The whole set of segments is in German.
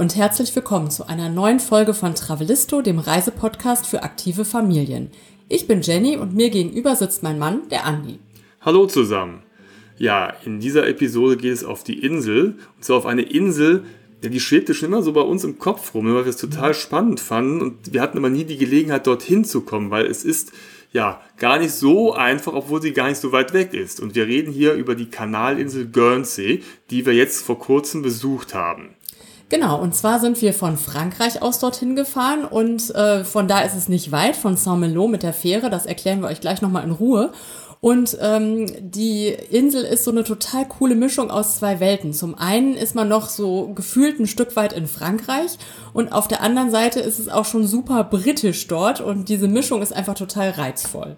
und herzlich willkommen zu einer neuen Folge von Travelisto, dem Reisepodcast für aktive Familien. Ich bin Jenny und mir gegenüber sitzt mein Mann, der Andi. Hallo zusammen. Ja, in dieser Episode geht es auf die Insel. Und zwar auf eine Insel, die schwebte schon immer so bei uns im Kopf rum, weil wir es total spannend fanden. Und wir hatten aber nie die Gelegenheit, dorthin zu kommen, weil es ist ja gar nicht so einfach, obwohl sie gar nicht so weit weg ist. Und wir reden hier über die Kanalinsel Guernsey, die wir jetzt vor kurzem besucht haben. Genau, und zwar sind wir von Frankreich aus dorthin gefahren und äh, von da ist es nicht weit, von Saint-Malo mit der Fähre, das erklären wir euch gleich nochmal in Ruhe. Und ähm, die Insel ist so eine total coole Mischung aus zwei Welten. Zum einen ist man noch so gefühlt ein Stück weit in Frankreich und auf der anderen Seite ist es auch schon super britisch dort und diese Mischung ist einfach total reizvoll.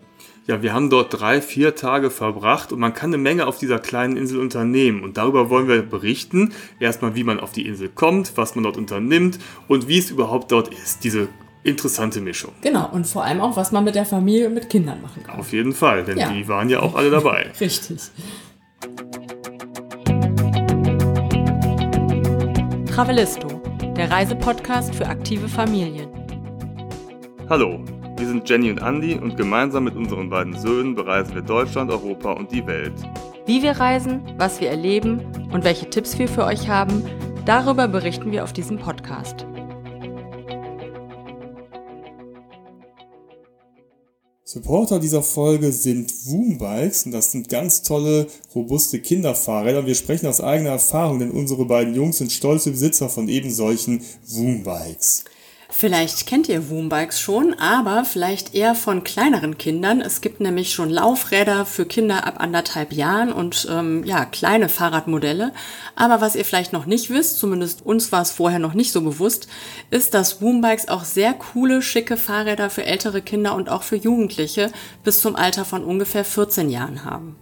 Ja, wir haben dort drei, vier Tage verbracht und man kann eine Menge auf dieser kleinen Insel unternehmen. Und darüber wollen wir berichten. Erstmal, wie man auf die Insel kommt, was man dort unternimmt und wie es überhaupt dort ist. Diese interessante Mischung. Genau, und vor allem auch, was man mit der Familie und mit Kindern machen kann. Auf jeden Fall, denn ja. die waren ja auch alle dabei. Richtig. Travelisto, der Reisepodcast für aktive Familien. Hallo, wir sind Jenny und Andy und gemeinsam mit unseren beiden Söhnen bereisen wir Deutschland, Europa und die Welt. Wie wir reisen, was wir erleben und welche Tipps wir für euch haben, darüber berichten wir auf diesem Podcast. Supporter dieser Folge sind Woombikes und das sind ganz tolle, robuste Kinderfahrräder. Wir sprechen aus eigener Erfahrung, denn unsere beiden Jungs sind stolze Besitzer von eben solchen Woombikes. Vielleicht kennt ihr Woombikes schon, aber vielleicht eher von kleineren Kindern. Es gibt nämlich schon Laufräder für Kinder ab anderthalb Jahren und ähm, ja, kleine Fahrradmodelle. Aber was ihr vielleicht noch nicht wisst, zumindest uns war es vorher noch nicht so bewusst, ist, dass Woombikes auch sehr coole, schicke Fahrräder für ältere Kinder und auch für Jugendliche bis zum Alter von ungefähr 14 Jahren haben.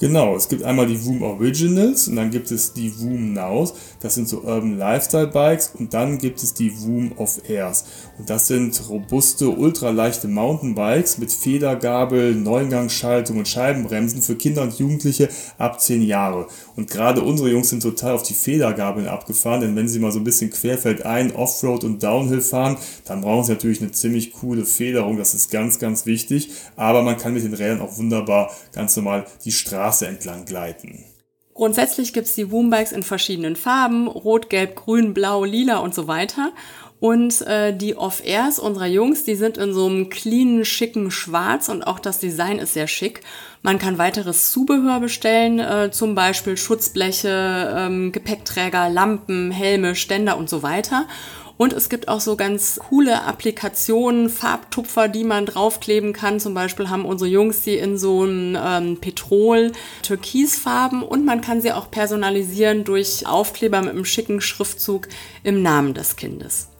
Genau, es gibt einmal die Woom Originals und dann gibt es die Woom Nows. Das sind so Urban Lifestyle Bikes und dann gibt es die Woom of Airs. Und das sind robuste, ultraleichte Mountainbikes mit Federgabel, Neungangschaltung und Scheibenbremsen für Kinder und Jugendliche ab 10 Jahre. Und gerade unsere Jungs sind total auf die Federgabeln abgefahren, denn wenn sie mal so ein bisschen querfeldein, Offroad und Downhill fahren, dann brauchen sie natürlich eine ziemlich coole Federung. Das ist ganz, ganz wichtig. Aber man kann mit den Rädern auch wunderbar ganz normal die Straße Straße entlang gleiten. Grundsätzlich gibt es die Woombikes in verschiedenen Farben, rot, gelb, grün, blau, lila und so weiter. Und äh, die Off-Airs unserer Jungs, die sind in so einem cleanen, schicken Schwarz und auch das Design ist sehr schick. Man kann weiteres Zubehör bestellen, äh, zum Beispiel Schutzbleche, ähm, Gepäckträger, Lampen, Helme, Ständer und so weiter. Und es gibt auch so ganz coole Applikationen, Farbtupfer, die man draufkleben kann. Zum Beispiel haben unsere Jungs die in so einem ähm, Petrol-Türkisfarben und man kann sie auch personalisieren durch Aufkleber mit einem schicken Schriftzug im Namen des Kindes.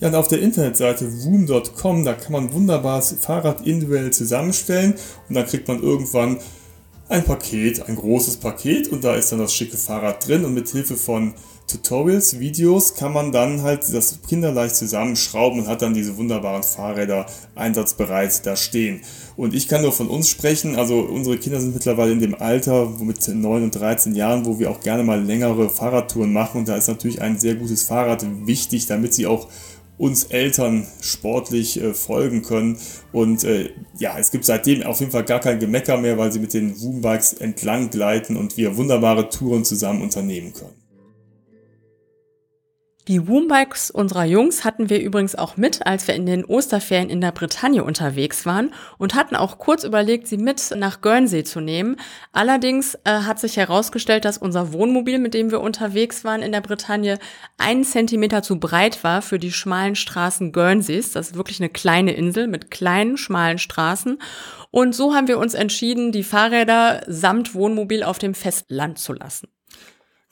Ja, und auf der Internetseite woom.com, da kann man wunderbar das Fahrrad individuell zusammenstellen und dann kriegt man irgendwann ein Paket, ein großes Paket und da ist dann das schicke Fahrrad drin und mit Hilfe von Tutorials, Videos kann man dann halt das kinderleicht zusammenschrauben und hat dann diese wunderbaren Fahrräder einsatzbereit da stehen. Und ich kann nur von uns sprechen, also unsere Kinder sind mittlerweile in dem Alter mit 9 und 13 Jahren, wo wir auch gerne mal längere Fahrradtouren machen und da ist natürlich ein sehr gutes Fahrrad wichtig, damit sie auch uns Eltern sportlich äh, folgen können. Und äh, ja, es gibt seitdem auf jeden Fall gar kein Gemecker mehr, weil sie mit den Woombikes entlang gleiten und wir wunderbare Touren zusammen unternehmen können. Die Woombikes unserer Jungs hatten wir übrigens auch mit, als wir in den Osterferien in der Bretagne unterwegs waren und hatten auch kurz überlegt, sie mit nach Guernsey zu nehmen. Allerdings äh, hat sich herausgestellt, dass unser Wohnmobil, mit dem wir unterwegs waren in der Bretagne, einen Zentimeter zu breit war für die schmalen Straßen Guernseys. Das ist wirklich eine kleine Insel mit kleinen, schmalen Straßen. Und so haben wir uns entschieden, die Fahrräder samt Wohnmobil auf dem Festland zu lassen.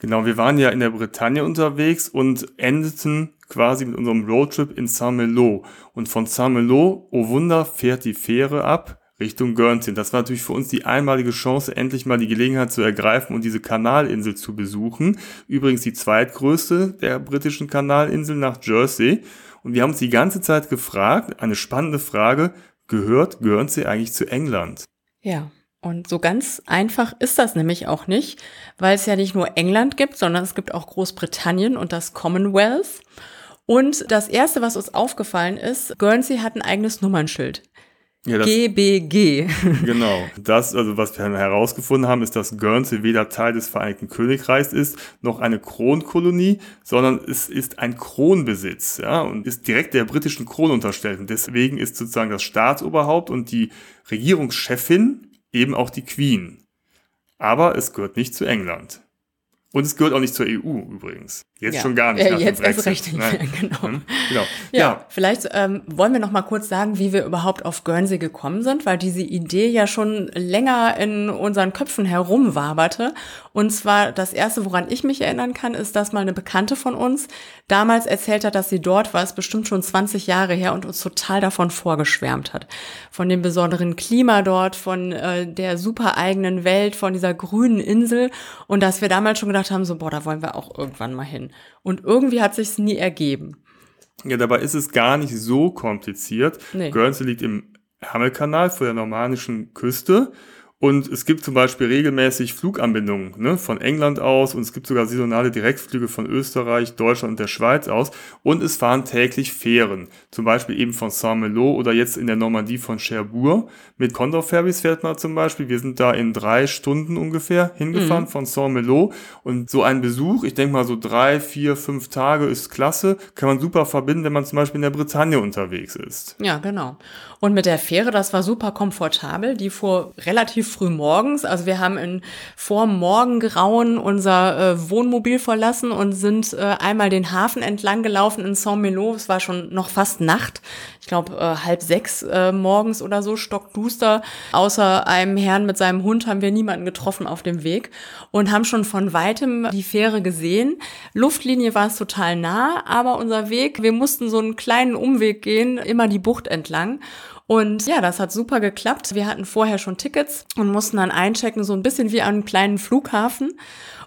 Genau, wir waren ja in der Bretagne unterwegs und endeten quasi mit unserem Roadtrip in Saint-Malo. Und von Saint-Malo, oh Wunder, fährt die Fähre ab Richtung Guernsey. Das war natürlich für uns die einmalige Chance, endlich mal die Gelegenheit zu ergreifen und diese Kanalinsel zu besuchen. Übrigens die zweitgrößte der britischen Kanalinsel nach Jersey. Und wir haben uns die ganze Zeit gefragt, eine spannende Frage, gehört Guernsey eigentlich zu England? Ja, Und so ganz einfach ist das nämlich auch nicht, weil es ja nicht nur England gibt, sondern es gibt auch Großbritannien und das Commonwealth. Und das Erste, was uns aufgefallen ist, Guernsey hat ein eigenes Nummernschild. Ja, das, GBG. Genau. Das, also was wir herausgefunden haben, ist, dass Guernsey weder Teil des Vereinigten Königreichs ist, noch eine Kronkolonie, sondern es ist ein Kronbesitz, ja, und ist direkt der britischen Krone unterstellt. Und deswegen ist sozusagen das Staatsoberhaupt und die Regierungschefin eben auch die Queen. Aber es gehört nicht zu England. Und es gehört auch nicht zur EU übrigens. Jetzt ja. schon gar nicht. Ja, jetzt erst recht nicht mehr, genau. Hm? genau. Ja, ja, vielleicht ähm, wollen wir noch mal kurz sagen, wie wir überhaupt auf Guernsey gekommen sind, weil diese Idee ja schon länger in unseren Köpfen herumwaberte. Und zwar das erste, woran ich mich erinnern kann, ist, dass mal eine Bekannte von uns damals erzählt hat, dass sie dort war, ist bestimmt schon 20 Jahre her und uns total davon vorgeschwärmt hat. Von dem besonderen Klima dort, von äh, der super eigenen Welt, von dieser grünen Insel. Und dass wir damals schon gedacht haben, so, boah, da wollen wir auch irgendwann mal hin. Und irgendwie hat sich's nie ergeben. Ja, dabei ist es gar nicht so kompliziert. Nee. Guernsey liegt im Hammelkanal vor der normannischen Küste und es gibt zum Beispiel regelmäßig Fluganbindungen ne, von England aus und es gibt sogar saisonale Direktflüge von Österreich, Deutschland und der Schweiz aus. Und es fahren täglich Fähren, zum Beispiel eben von Saint-Malo oder jetzt in der Normandie von Cherbourg. Mit Condor Ferries fährt man zum Beispiel. Wir sind da in drei Stunden ungefähr hingefahren mhm. von Saint-Malo. Und so ein Besuch, ich denke mal so drei, vier, fünf Tage ist klasse. Kann man super verbinden, wenn man zum Beispiel in der Bretagne unterwegs ist. Ja, genau. Und mit der Fähre, das war super komfortabel. Die fuhr relativ früh morgens. Also wir haben in vor Morgengrauen unser äh, Wohnmobil verlassen und sind äh, einmal den Hafen entlang gelaufen in Saint-Melo. Es war schon noch fast Nacht. Ich glaube äh, halb sechs äh, morgens oder so, stockduster. Außer einem Herrn mit seinem Hund haben wir niemanden getroffen auf dem Weg und haben schon von weitem die Fähre gesehen. Luftlinie war es total nah, aber unser Weg, wir mussten so einen kleinen Umweg gehen, immer die Bucht entlang. Und ja, das hat super geklappt. Wir hatten vorher schon Tickets und mussten dann einchecken, so ein bisschen wie an einem kleinen Flughafen.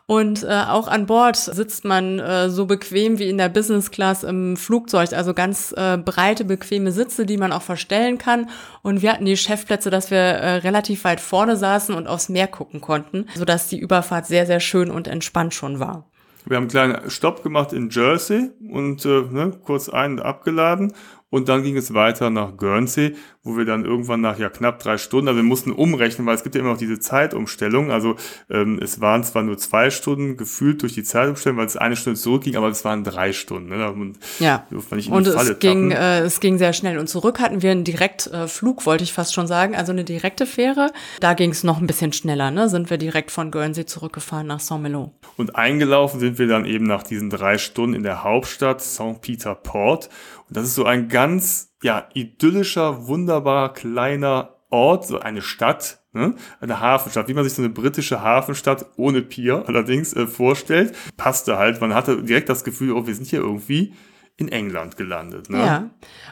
Und äh, auch an Bord sitzt man äh, so bequem wie in der Business Class im Flugzeug, also ganz äh, breite, bequeme Sitze, die man auch verstellen kann. Und wir hatten die Chefplätze, dass wir äh, relativ weit vorne saßen und aufs Meer gucken konnten, sodass die Überfahrt sehr, sehr schön und entspannt schon war. Wir haben einen kleinen Stopp gemacht in Jersey und äh, ne, kurz ein- und abgeladen und dann ging es weiter nach Guernsey, wo wir dann irgendwann nach ja knapp drei Stunden, also wir mussten umrechnen, weil es gibt ja immer noch diese Zeitumstellung. Also ähm, es waren zwar nur zwei Stunden gefühlt durch die Zeitumstellung, weil es eine Stunde zurückging, aber es waren drei Stunden. Ne? Und ja. Und es ging, äh, es ging sehr schnell. Und zurück hatten wir einen Direktflug, äh, wollte ich fast schon sagen, also eine direkte Fähre. Da ging es noch ein bisschen schneller. Ne? Sind wir direkt von Guernsey zurückgefahren nach Saint-Malo. Und eingelaufen sind wir dann eben nach diesen drei Stunden in der Hauptstadt Saint-Peter-Port. Und das ist so ein ganz, ja, idyllischer, wunderbar kleiner Ort, so eine Stadt, ne? eine Hafenstadt, wie man sich so eine britische Hafenstadt ohne Pier allerdings äh, vorstellt. Passte halt, man hatte direkt das Gefühl, oh, wir sind hier irgendwie in England gelandet. Ne? Ja.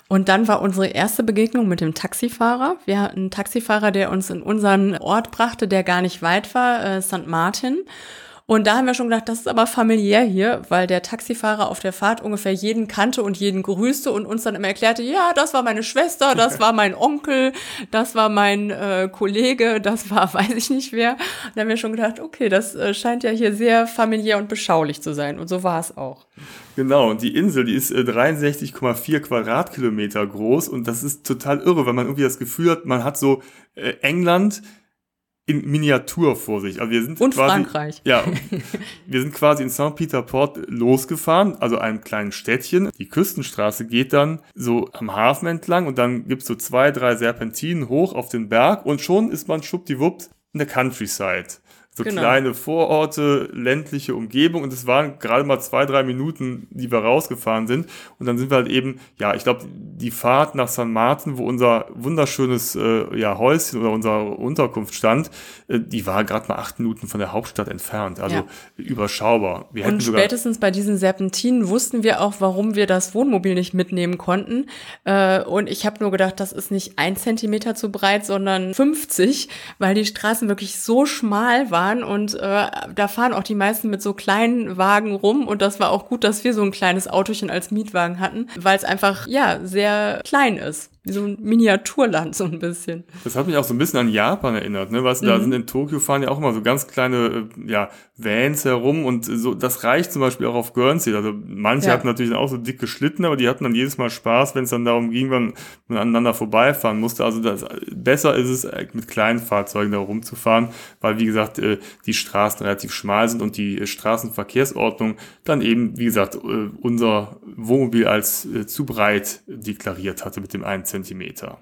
Und dann war unsere erste Begegnung mit dem Taxifahrer. Wir hatten einen Taxifahrer, der uns in unseren Ort brachte, der gar nicht weit war, äh, St. Martin. Und da haben wir schon gedacht, das ist aber familiär hier, weil der Taxifahrer auf der Fahrt ungefähr jeden kannte und jeden grüßte und uns dann immer erklärte, ja, das war meine Schwester, das war mein Onkel, das war mein äh, Kollege, das war weiß ich nicht wer. Und da haben wir schon gedacht, okay, das äh, scheint ja hier sehr familiär und beschaulich zu sein. Und so war es auch. Genau, und die Insel, die ist äh, 63,4 Quadratkilometer groß und das ist total irre, weil man irgendwie das Gefühl hat, man hat so äh, England in Miniatur vor sich. Also wir sind und quasi, Frankreich. Ja, wir sind quasi in Saint-Peter-Port losgefahren, also einem kleinen Städtchen. Die Küstenstraße geht dann so am Hafen entlang und dann gibt's so zwei, drei Serpentinen hoch auf den Berg und schon ist man schuppdiwuppt in der Countryside so genau. kleine Vororte, ländliche Umgebung und es waren gerade mal zwei, drei Minuten, die wir rausgefahren sind und dann sind wir halt eben, ja, ich glaube, die Fahrt nach San Martin, wo unser wunderschönes äh, ja, Häuschen oder unsere Unterkunft stand, äh, die war gerade mal acht Minuten von der Hauptstadt entfernt, also ja. überschaubar. Wir und spätestens bei diesen Serpentinen wussten wir auch, warum wir das Wohnmobil nicht mitnehmen konnten äh, und ich habe nur gedacht, das ist nicht ein Zentimeter zu breit, sondern 50, weil die Straßen wirklich so schmal waren, waren und äh, da fahren auch die meisten mit so kleinen Wagen rum und das war auch gut, dass wir so ein kleines Autochen als Mietwagen hatten, weil es einfach ja sehr klein ist. Wie so ein Miniaturland so ein bisschen. Das hat mich auch so ein bisschen an Japan erinnert, ne? Weißt du, mhm. da sind in Tokio fahren ja auch immer so ganz kleine äh, ja, Vans herum und so das reicht zum Beispiel auch auf Guernsey. Also manche ja. hatten natürlich auch so dicke Schlitten, aber die hatten dann jedes Mal Spaß, wenn es dann darum ging, wann man aneinander vorbeifahren musste. Also das, besser ist es, äh, mit kleinen Fahrzeugen da rumzufahren, weil wie gesagt, äh, die Straßen relativ schmal sind und die Straßenverkehrsordnung dann eben, wie gesagt, unser Wohnmobil als zu breit deklariert hatte mit dem einen Zentimeter.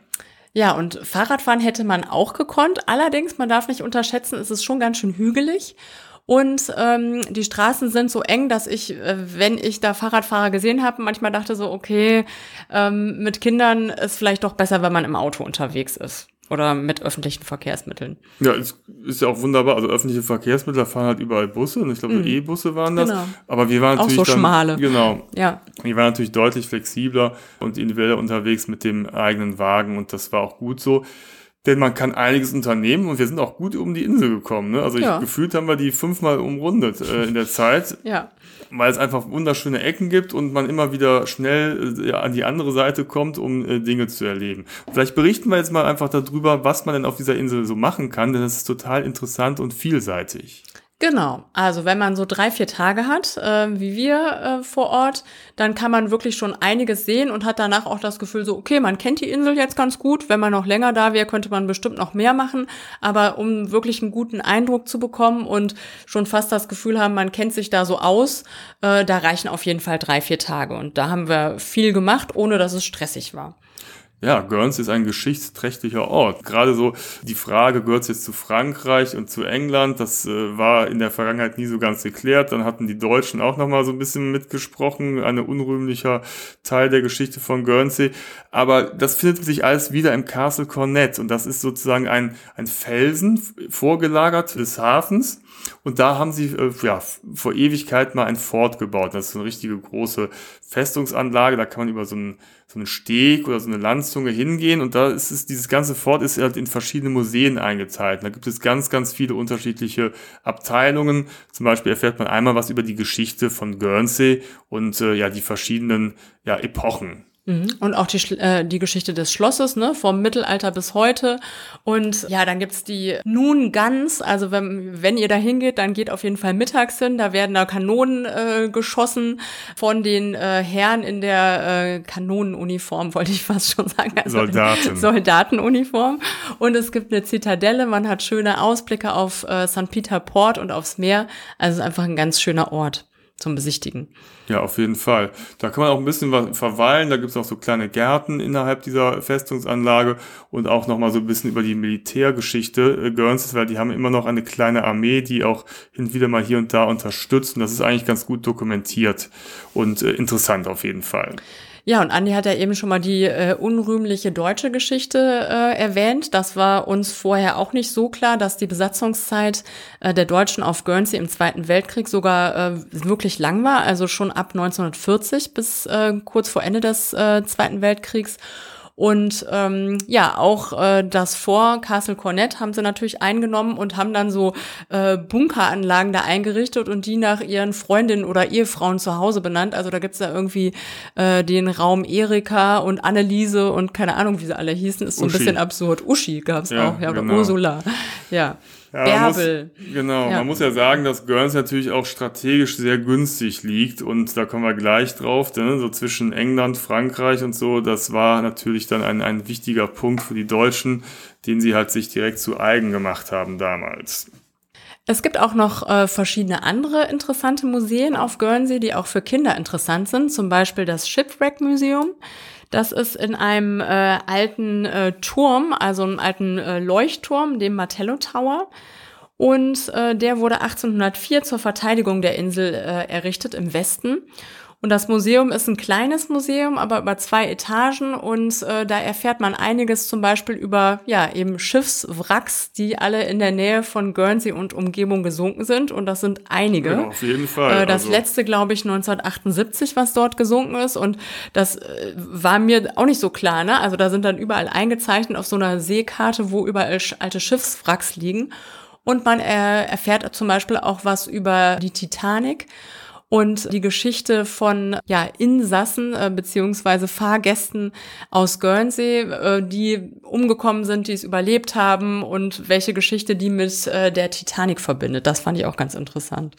Ja, und Fahrradfahren hätte man auch gekonnt. Allerdings, man darf nicht unterschätzen, es ist schon ganz schön hügelig. Und ähm, die Straßen sind so eng, dass ich, äh, wenn ich da Fahrradfahrer gesehen habe, manchmal dachte so, okay, ähm, mit Kindern ist vielleicht doch besser, wenn man im Auto unterwegs ist oder mit öffentlichen Verkehrsmitteln. Ja, es ist ja auch wunderbar. Also öffentliche Verkehrsmittel, fahren halt überall Busse und ich glaube, mhm. E-Busse waren das. Genau. Aber wir waren natürlich auch so dann, schmale. Genau. Ja. Wir waren natürlich deutlich flexibler und individuell unterwegs mit dem eigenen Wagen und das war auch gut so. Denn man kann einiges unternehmen und wir sind auch gut um die Insel gekommen. Ne? Also ich, ja. gefühlt haben wir die fünfmal umrundet äh, in der Zeit. ja. Weil es einfach wunderschöne Ecken gibt und man immer wieder schnell äh, an die andere Seite kommt, um äh, Dinge zu erleben. Vielleicht berichten wir jetzt mal einfach darüber, was man denn auf dieser Insel so machen kann, denn das ist total interessant und vielseitig. Genau. Also wenn man so drei, vier Tage hat, äh, wie wir äh, vor Ort, dann kann man wirklich schon einiges sehen und hat danach auch das Gefühl so, okay, man kennt die Insel jetzt ganz gut. Wenn man noch länger da wäre, könnte man bestimmt noch mehr machen. Aber um wirklich einen guten Eindruck zu bekommen und schon fast das Gefühl haben, man kennt sich da so aus, äh, da reichen auf jeden Fall drei, vier Tage. Und da haben wir viel gemacht, ohne dass es stressig war. Ja, Guernsey ist ein geschichtsträchtiger Ort. Gerade so die Frage, gehört es jetzt zu Frankreich und zu England, das äh, war in der Vergangenheit nie so ganz geklärt. Dann hatten die Deutschen auch nochmal so ein bisschen mitgesprochen, ein unrühmlicher Teil der Geschichte von Guernsey. Aber das findet sich alles wieder im Castle Cornet und das ist sozusagen ein, ein Felsen vorgelagert des Hafens. Und da haben sie äh, ja, vor Ewigkeit mal ein Fort gebaut. Das ist so eine richtige große Festungsanlage. Da kann man über so einen, so einen Steg oder so eine Landzunge hingehen. Und da ist es, dieses ganze Fort ist halt in verschiedene Museen eingeteilt. Und da gibt es ganz, ganz viele unterschiedliche Abteilungen. Zum Beispiel erfährt man einmal was über die Geschichte von Guernsey und äh, ja, die verschiedenen ja, Epochen. Mhm. Und auch die, äh, die Geschichte des Schlosses, ne, vom Mittelalter bis heute. Und ja, dann gibt's die Nun Guns. Also wenn, wenn ihr da hingeht, dann geht auf jeden Fall mittags hin. Da werden da Kanonen äh, geschossen von den äh, Herren in der äh, Kanonenuniform, wollte ich fast schon sagen. Also Soldaten. Soldatenuniform. Und es gibt eine Zitadelle. Man hat schöne Ausblicke auf äh, St. Peter Port und aufs Meer. Also einfach ein ganz schöner Ort zum Besichtigen. Ja, auf jeden Fall. Da kann man auch ein bisschen verweilen. Da gibt es auch so kleine Gärten innerhalb dieser Festungsanlage und auch nochmal so ein bisschen über die Militärgeschichte äh, Guernseys, weil die haben immer noch eine kleine Armee, die auch hin und wieder mal hier und da unterstützt. Und das ist eigentlich ganz gut dokumentiert und äh, interessant auf jeden Fall. Ja, und Andi hat ja eben schon mal die äh, unrühmliche deutsche Geschichte äh, erwähnt. Das war uns vorher auch nicht so klar, dass die Besatzungszeit äh, der Deutschen auf Guernsey im Zweiten Weltkrieg sogar äh, wirklich lang war, also schon ab 1940 bis äh, kurz vor Ende des äh, Zweiten Weltkriegs. Und ähm, ja, auch äh, das Vor Castle Cornet haben sie natürlich eingenommen und haben dann so äh, Bunkeranlagen da eingerichtet und die nach ihren Freundinnen oder Ehefrauen zu Hause benannt. Also da gibt's da irgendwie äh, den Raum Erika und Anneliese und keine Ahnung, wie sie alle hießen. Ist so ein bisschen absurd. Uschi gab's ja, auch, ja, oder genau. Ursula. Ja. Ja, Bärbel. Muss, genau, ja. man muss ja sagen, dass Guernsey natürlich auch strategisch sehr günstig liegt und da kommen wir gleich drauf, denn so zwischen England, Frankreich und so, das war natürlich dann ein, ein wichtiger Punkt für die Deutschen, den sie halt sich direkt zu eigen gemacht haben damals. Es gibt auch noch äh, verschiedene andere interessante Museen auf Guernsey, die auch für Kinder interessant sind, zum Beispiel das Shipwreck Museum. Das ist in einem äh, alten äh, Turm, also einem alten äh, Leuchtturm, dem Martello Tower. Und äh, der wurde 1804 zur Verteidigung der Insel äh, errichtet im Westen. Und das Museum ist ein kleines Museum, aber über zwei Etagen und äh, da erfährt man einiges zum Beispiel über ja eben Schiffswracks, die alle in der Nähe von Guernsey und Umgebung gesunken sind und das sind einige. Ja, auf jeden Fall. Äh, das also. letzte, glaube ich, 1978, was dort gesunken ist und das äh, war mir auch nicht so klar. Ne? Also da sind dann überall eingezeichnet auf so einer Seekarte, wo überall alte Schiffswracks liegen und man äh, erfährt zum Beispiel auch was über die Titanic. Und die Geschichte von ja, Insassen äh, beziehungsweise Fahrgästen aus Guernsey, äh, die umgekommen sind, die es überlebt haben und welche Geschichte die mit äh, der Titanic verbindet. Das fand ich auch ganz interessant.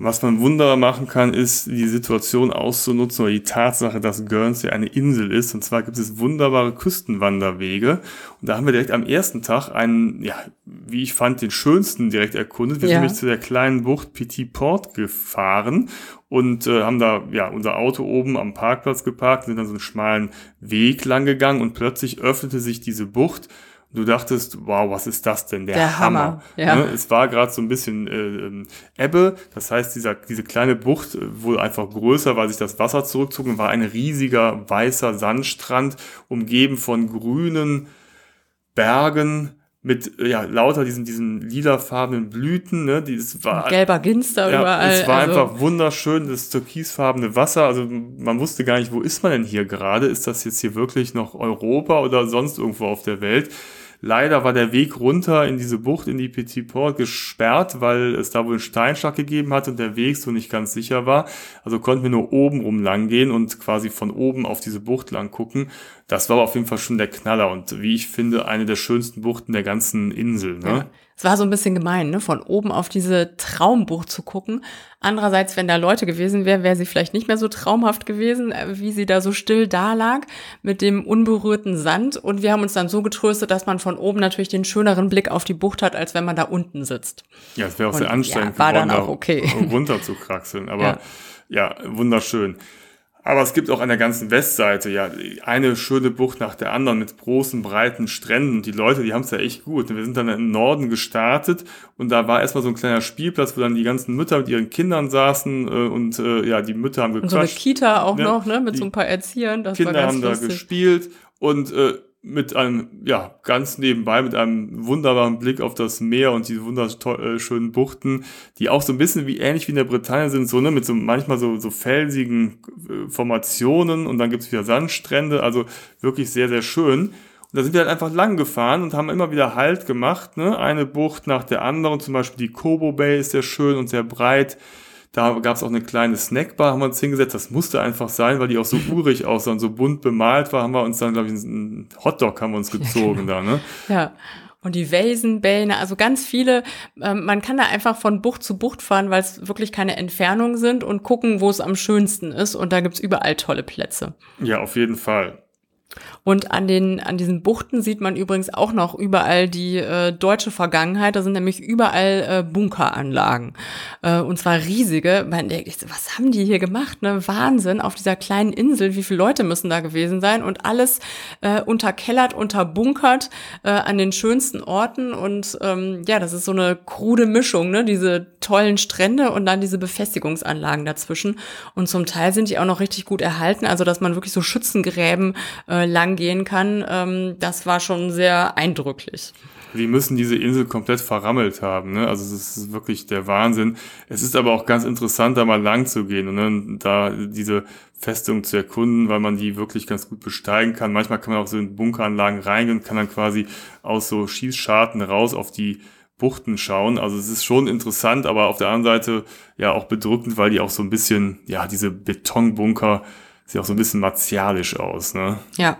Was man wunderbar machen kann, ist die Situation auszunutzen oder die Tatsache, dass Guernsey eine Insel ist. Und zwar gibt es wunderbare Küstenwanderwege. Und da haben wir direkt am ersten Tag einen, ja, wie ich fand, den schönsten direkt erkundet. Wir ja. sind nämlich zu der kleinen Bucht Petit Port gefahren und äh, haben da ja unser Auto oben am Parkplatz geparkt, sind dann so einen schmalen Weg lang gegangen und plötzlich öffnete sich diese Bucht du dachtest, wow, was ist das denn? Der, Der Hammer. Hammer. Ja. Ne? Es war gerade so ein bisschen äh, Ebbe, das heißt, dieser, diese kleine Bucht äh, wurde einfach größer, weil sich das Wasser zurückzog und war ein riesiger weißer Sandstrand, umgeben von grünen Bergen, mit ja lauter diesen diesen lilafarbenen Blüten, ne, die es war gelber Ginster ja, überall. Es war also. einfach wunderschön, das türkisfarbene Wasser, also man wusste gar nicht, wo ist man denn hier gerade? Ist das jetzt hier wirklich noch Europa oder sonst irgendwo auf der Welt? Leider war der Weg runter in diese Bucht, in die Petit Port, gesperrt, weil es da wohl einen Steinschlag gegeben hat und der Weg so nicht ganz sicher war. Also konnten wir nur oben rum lang gehen und quasi von oben auf diese Bucht lang gucken. Das war aber auf jeden Fall schon der Knaller und wie ich finde, eine der schönsten Buchten der ganzen Insel. Ne? Ja. Es war so ein bisschen gemein, ne? von oben auf diese Traumbucht zu gucken. Andererseits, wenn da Leute gewesen wären, wäre sie vielleicht nicht mehr so traumhaft gewesen, äh, wie sie da so still da lag mit dem unberührten Sand. Und wir haben uns dann so getröstet, dass man von oben natürlich den schöneren Blick auf die Bucht hat, als wenn man da unten sitzt. Ja, es wäre auch Und, sehr anstrengend ja, war geworden, dann auch okay. runter zu kraxeln. Aber ja, ja wunderschön. Aber es gibt auch an der ganzen Westseite ja eine schöne Bucht nach der anderen mit großen, breiten Stränden. Und die Leute, die haben es ja echt gut. Wir sind dann im Norden gestartet und da war erstmal so ein kleiner Spielplatz, wo dann die ganzen Mütter mit ihren Kindern saßen äh, und äh, ja, die Mütter haben gequatscht. Und so eine Kita auch ja, noch, ne, mit so ein paar Erziehern. Das Kinder haben lustig. da gespielt und äh, mit einem, ja, ganz nebenbei, mit einem wunderbaren Blick auf das Meer und diese wunderschönen Buchten, die auch so ein bisschen wie ähnlich wie in der Bretagne sind, so, ne, mit so manchmal so, so felsigen äh, Formationen und dann gibt's wieder Sandstrände, also wirklich sehr, sehr schön. Und da sind wir halt einfach lang gefahren und haben immer wieder Halt gemacht, ne, eine Bucht nach der anderen, zum Beispiel die Kobo Bay ist sehr schön und sehr breit da gab es auch eine kleine Snackbar, haben wir uns hingesetzt. Das musste einfach sein, weil die auch so urig aussah und so bunt bemalt war, haben wir uns dann, glaube ich, einen Hotdog haben wir uns gezogen ja, genau. da, ne? Ja. Und die Welsenbähne, also ganz viele, ähm, man kann da einfach von Bucht zu Bucht fahren, weil es wirklich keine Entfernungen sind und gucken, wo es am schönsten ist. Und da gibt's überall tolle Plätze. Ja, auf jeden Fall. Und an den an diesen Buchten sieht man übrigens auch noch überall die äh, deutsche Vergangenheit. Da sind nämlich überall äh, Bunkeranlagen äh, und zwar riesige. Man denkt, was haben die hier gemacht? Ne, Wahnsinn! Auf dieser kleinen Insel, wie viele Leute müssen da gewesen sein? Und alles äh, unterkellert, unterbunkert äh, an den schönsten Orten. Und ähm, ja, das ist so eine krude Mischung, ne? Diese tollen Strände und dann diese Befestigungsanlagen dazwischen. Und zum Teil sind die auch noch richtig gut erhalten, also dass man wirklich so Schützengräben äh, lang gehen kann, ähm, das war schon sehr eindrücklich. Die müssen diese Insel komplett verrammelt haben. Ne? Also es ist wirklich der Wahnsinn. Es ist aber auch ganz interessant, da mal lang zu gehen und ne? da diese Festung zu erkunden, weil man die wirklich ganz gut besteigen kann. Manchmal kann man auch so in Bunkeranlagen reingehen und kann dann quasi aus so Schießscharten raus auf die Buchten schauen. Also es ist schon interessant, aber auf der anderen Seite ja auch bedrückend, weil die auch so ein bisschen, ja, diese Betonbunker sieht auch so ein bisschen martialisch aus, ne? Ja.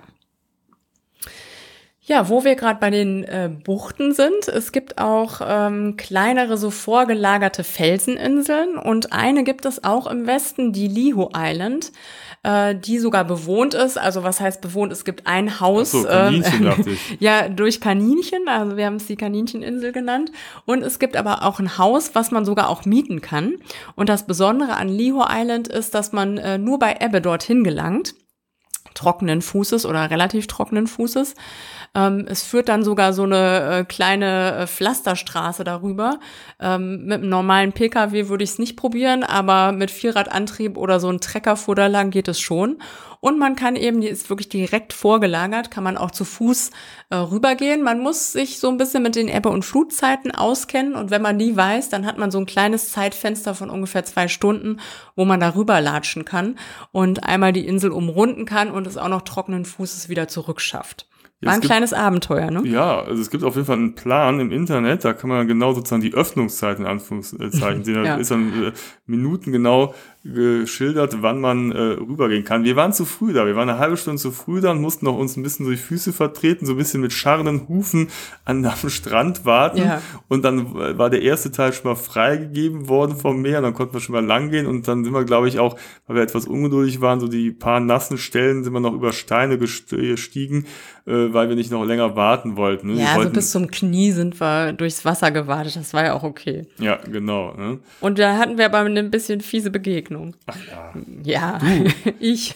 Ja, wo wir gerade bei den äh, Buchten sind, es gibt auch ähm, kleinere, so vorgelagerte Felseninseln und eine gibt es auch im Westen, die Liho Island äh, die sogar bewohnt ist. Also was heißt bewohnt? Es gibt ein Haus. Ach so, Kaninchen, äh, dachte ich. ja, durch Kaninchen. Also wir haben es die Kanincheninsel genannt. Und es gibt aber auch ein Haus, was man sogar auch mieten kann. Und das Besondere an Liho Island ist, dass man äh, nur bei Ebbe dorthin gelangt trockenen Fußes oder relativ trockenen Fußes. Ähm, es führt dann sogar so eine äh, kleine äh, Pflasterstraße darüber. Ähm, mit einem normalen Pkw würde ich es nicht probieren, aber mit Vierradantrieb oder so ein Trecker vor da lang geht es schon. Und man kann eben, die ist wirklich direkt vorgelagert, kann man auch zu Fuß äh, rübergehen. Man muss sich so ein bisschen mit den Ebbe- und Flutzeiten auskennen. Und wenn man die weiß, dann hat man so ein kleines Zeitfenster von ungefähr zwei Stunden, wo man da rüberlatschen kann und einmal die Insel umrunden kann und es auch noch trockenen Fußes wieder zurückschafft. War ein kleines Abenteuer, ne? Ja, also es gibt auf jeden Fall einen Plan im Internet, da kann man genau sozusagen die Öffnungszeit in Anführungszeichen sehen. Da ja. ist dann äh, Minuten genau geschildert, wann man äh, rübergehen kann. Wir waren zu früh da, wir waren eine halbe Stunde zu früh da und mussten noch uns ein bisschen durch Füße vertreten, so ein bisschen mit scharrenden Hufen an am Strand warten. Ja. Und dann war der erste Teil schon mal freigegeben worden vom Meer, dann konnten wir schon mal lang gehen und dann sind wir, glaube ich, auch, weil wir etwas ungeduldig waren, so die paar nassen Stellen sind wir noch über Steine gestiegen, äh, weil wir nicht noch länger warten wollten. Ne? Ja, also bis zum Knie sind wir durchs Wasser gewartet, das war ja auch okay. Ja, genau. Ne? Und da hatten wir aber eine bisschen fiese Begegnung. Ach ja. Ja, ich.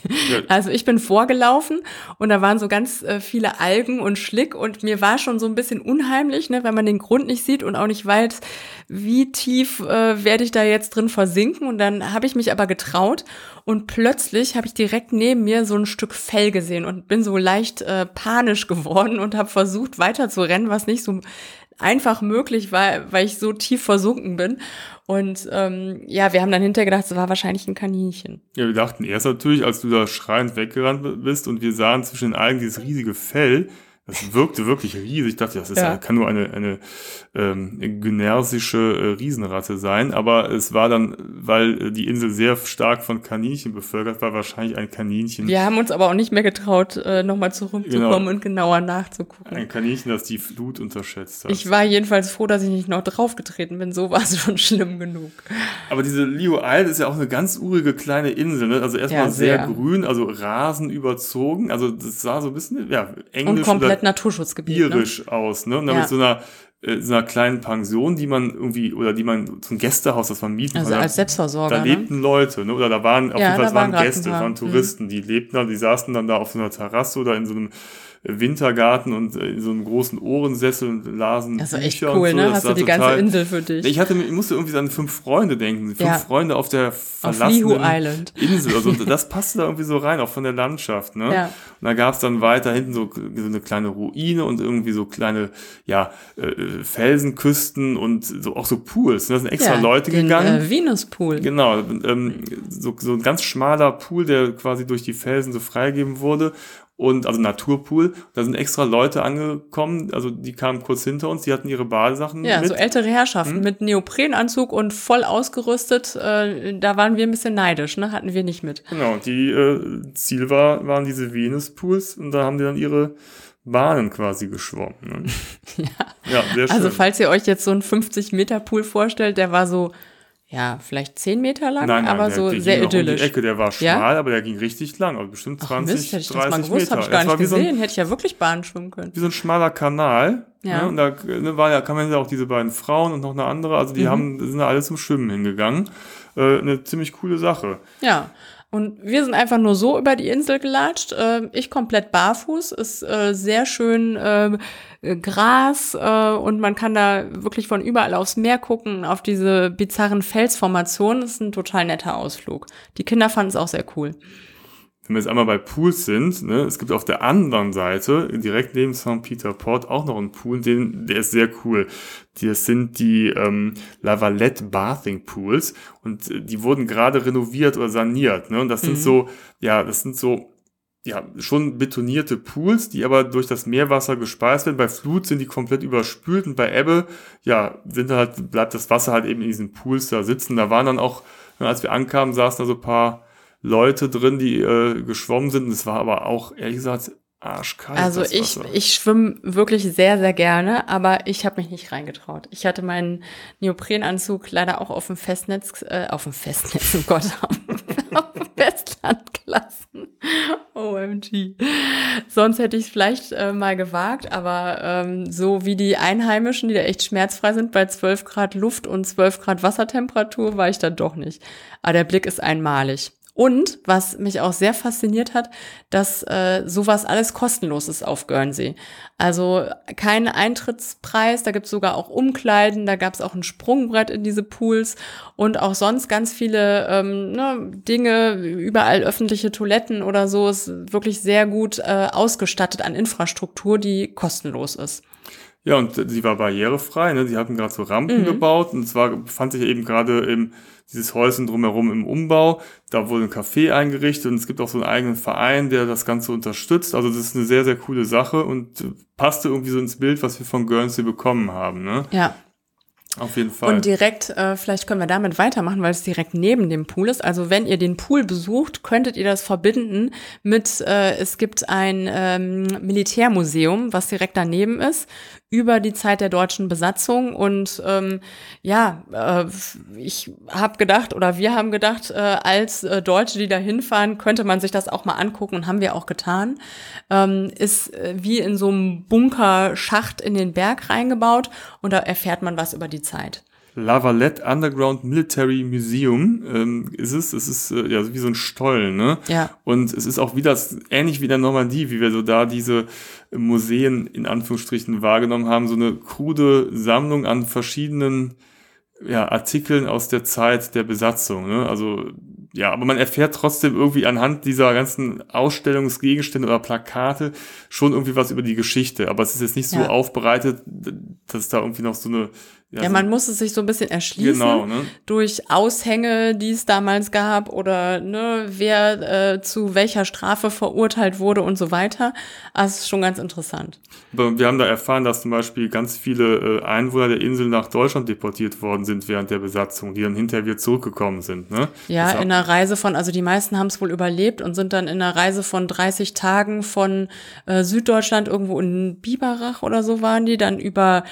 Also ich bin vorgelaufen und da waren so ganz äh, viele Algen und Schlick und mir war schon so ein bisschen unheimlich, ne, wenn man den Grund nicht sieht und auch nicht weiß, wie tief äh, werde ich da jetzt drin versinken. Und dann habe ich mich aber getraut und plötzlich habe ich direkt neben mir so ein Stück Fell gesehen und bin so leicht äh, panisch geworden und habe versucht weiter zu rennen, was nicht so einfach möglich war, weil ich so tief versunken bin. Und ähm, ja, wir haben dann hinterher gedacht, es war wahrscheinlich ein Kaninchen. Ja, wir dachten erst natürlich, als du da schreiend weggerannt bist und wir sahen zwischen den Algen dieses riesige Fell, das wirkte wirklich riesig. Ich dachte, das ist, ja. kann nur eine, eine ähm, gynersische äh, Riesenratte sein. Aber es war dann, weil die Insel sehr stark von Kaninchen bevölkert war, wahrscheinlich ein Kaninchen. Wir haben uns aber auch nicht mehr getraut, äh, nochmal zurückzukommen genau. und genauer nachzugucken. Ein Kaninchen, das die Flut unterschätzt hat. Ich war jedenfalls froh, dass ich nicht noch draufgetreten bin. So war es schon schlimm genug. Aber diese Leo Isle ist ja auch eine ganz urige kleine Insel. Ne? Also erstmal ja, sehr. sehr grün, also Rasen überzogen. Also das sah so ein bisschen ja, englisch komplett Naturschutzgebiet. Ne? Irisch ne? aus, ne? Und dann ja. mit so einer äh, so einer kleinen Pension, die man irgendwie, oder die man zum Gästehaus, das man mieten Also kann. als Selbstversorger. Da lebten ne? Leute, ne? Oder da waren, auf ja, jeden Fall waren Gäste, waren mhm. Touristen, mhm. die lebten da, die saßen dann da auf so einer Terrasse oder in so einem Wintergarten und äh, in so einem großen Ohrensessel und lasen Das war echt cool, so. ne? Das Hast du die total, ganze Insel für dich. Ich hatte, ich musste irgendwie an fünf Freunde denken. Fünf ja. Freunde auf der verlassenen auf Insel. Also das passte da irgendwie so rein, auch von der Landschaft, ne? Ja. Und da gab's dann weiter hinten so, so eine kleine Ruine und irgendwie so kleine, ja, äh, Felsenküsten und so auch so Pools. Ne? Da sind extra ja, Leute den, gegangen. Äh, Venuspool. Genau, ähm, so, so ein ganz schmaler Pool, der quasi durch die Felsen so freigegeben wurde und also Naturpool. Da sind extra Leute angekommen, also die kamen kurz hinter uns, die hatten ihre Badesachen. Ja, mit. so ältere Herrschaften mhm. mit Neoprenanzug und voll ausgerüstet. Äh, da waren wir ein bisschen neidisch, ne? Hatten wir nicht mit. Genau, die äh, Ziel war, waren diese Venus-Pools und da haben die dann ihre Bahnen quasi geschwommen. Ne? ja. ja, sehr also schön. Also falls ihr euch jetzt so einen 50 Meter Pool vorstellt, der war so ja, vielleicht zehn Meter lang, nein, nein, aber der, so der sehr idyllisch. Um die Ecke, der war schmal, ja? aber der ging richtig lang, also bestimmt 20, Ach Mist, hätte ich 30 das mal gewusst, Meter. Hab ich gar nicht gesehen, so ein, hätte ich ja wirklich Bahn schwimmen können. Wie so ein schmaler Kanal. Ja. Ne, und da ne, war ja, kann man ja auch diese beiden Frauen und noch eine andere, also die mhm. haben, sind da alle zum Schwimmen hingegangen. Äh, eine ziemlich coole Sache. Ja. Und wir sind einfach nur so über die Insel gelatscht. Äh, ich komplett barfuß, ist äh, sehr schön äh, Gras und man kann da wirklich von überall aufs Meer gucken, auf diese bizarren Felsformationen. Das ist ein total netter Ausflug. Die Kinder fanden es auch sehr cool wenn wir jetzt einmal bei Pools sind, ne, es gibt auf der anderen Seite, direkt neben St. Peter Port, auch noch einen Pool, den, der ist sehr cool. Das sind die ähm, Lavalette Bathing Pools und die wurden gerade renoviert oder saniert. Ne? Und das mhm. sind so, ja, das sind so ja, schon betonierte Pools, die aber durch das Meerwasser gespeist werden. Bei Flut sind die komplett überspült und bei Ebbe, ja, sind halt, bleibt das Wasser halt eben in diesen Pools da sitzen. Da waren dann auch, als wir ankamen, saßen da so paar Leute drin, die äh, geschwommen sind. Es war aber auch, ehrlich gesagt, arschkalt. Also ich, ich schwimme wirklich sehr, sehr gerne, aber ich habe mich nicht reingetraut. Ich hatte meinen Neoprenanzug leider auch auf dem Festnetz, äh, auf dem Festnetz, oh Gott, auf dem Festland gelassen. OMG. Sonst hätte ich es vielleicht äh, mal gewagt, aber ähm, so wie die Einheimischen, die da echt schmerzfrei sind, bei 12 Grad Luft und 12 Grad Wassertemperatur, war ich da doch nicht. Aber der Blick ist einmalig. Und was mich auch sehr fasziniert hat, dass äh, sowas alles kostenlos ist auf Guernsey. Also kein Eintrittspreis, da gibt's sogar auch Umkleiden, da gab's auch ein Sprungbrett in diese Pools und auch sonst ganz viele ähm, ne, Dinge, überall öffentliche Toiletten oder so, ist wirklich sehr gut äh, ausgestattet an Infrastruktur, die kostenlos ist. Ja, und sie war barrierefrei, ne? Sie hatten gerade so Rampen mhm. gebaut und zwar befand sich eben gerade im dieses Häuschen drumherum im Umbau. Da wurde ein Café eingerichtet und es gibt auch so einen eigenen Verein, der das Ganze unterstützt. Also das ist eine sehr, sehr coole Sache und passte irgendwie so ins Bild, was wir von Guernsey bekommen haben. Ne? Ja, auf jeden Fall. Und direkt, äh, vielleicht können wir damit weitermachen, weil es direkt neben dem Pool ist. Also wenn ihr den Pool besucht, könntet ihr das verbinden mit, äh, es gibt ein ähm, Militärmuseum, was direkt daneben ist, über die Zeit der deutschen Besatzung. Und ähm, ja, äh, ich habe gedacht, oder wir haben gedacht, äh, als äh, Deutsche, die da hinfahren, könnte man sich das auch mal angucken und haben wir auch getan. Ähm, ist äh, wie in so einem Bunkerschacht in den Berg reingebaut und da erfährt man was über die Zeit. Lavalette Underground Military Museum ähm, ist es. Es ist äh, ja wie so ein Stollen, ne? Ja. Und es ist auch wieder ähnlich wie in der Normandie, wie wir so da diese Museen in Anführungsstrichen wahrgenommen haben, so eine krude Sammlung an verschiedenen ja, Artikeln aus der Zeit der Besatzung. Ne? Also ja, aber man erfährt trotzdem irgendwie anhand dieser ganzen Ausstellungsgegenstände oder Plakate schon irgendwie was über die Geschichte. Aber es ist jetzt nicht so ja. aufbereitet, dass da irgendwie noch so eine ja, ja man muss es sich so ein bisschen erschließen genau, ne? durch Aushänge, die es damals gab oder ne, wer äh, zu welcher Strafe verurteilt wurde und so weiter. Also es ist schon ganz interessant. Aber wir haben da erfahren, dass zum Beispiel ganz viele äh, Einwohner der Insel nach Deutschland deportiert worden sind während der Besatzung, die dann hinterher wieder zurückgekommen sind. Ne? Ja, in einer Reise von, also die meisten haben es wohl überlebt und sind dann in einer Reise von 30 Tagen von äh, Süddeutschland irgendwo in Biberach oder so waren die, dann über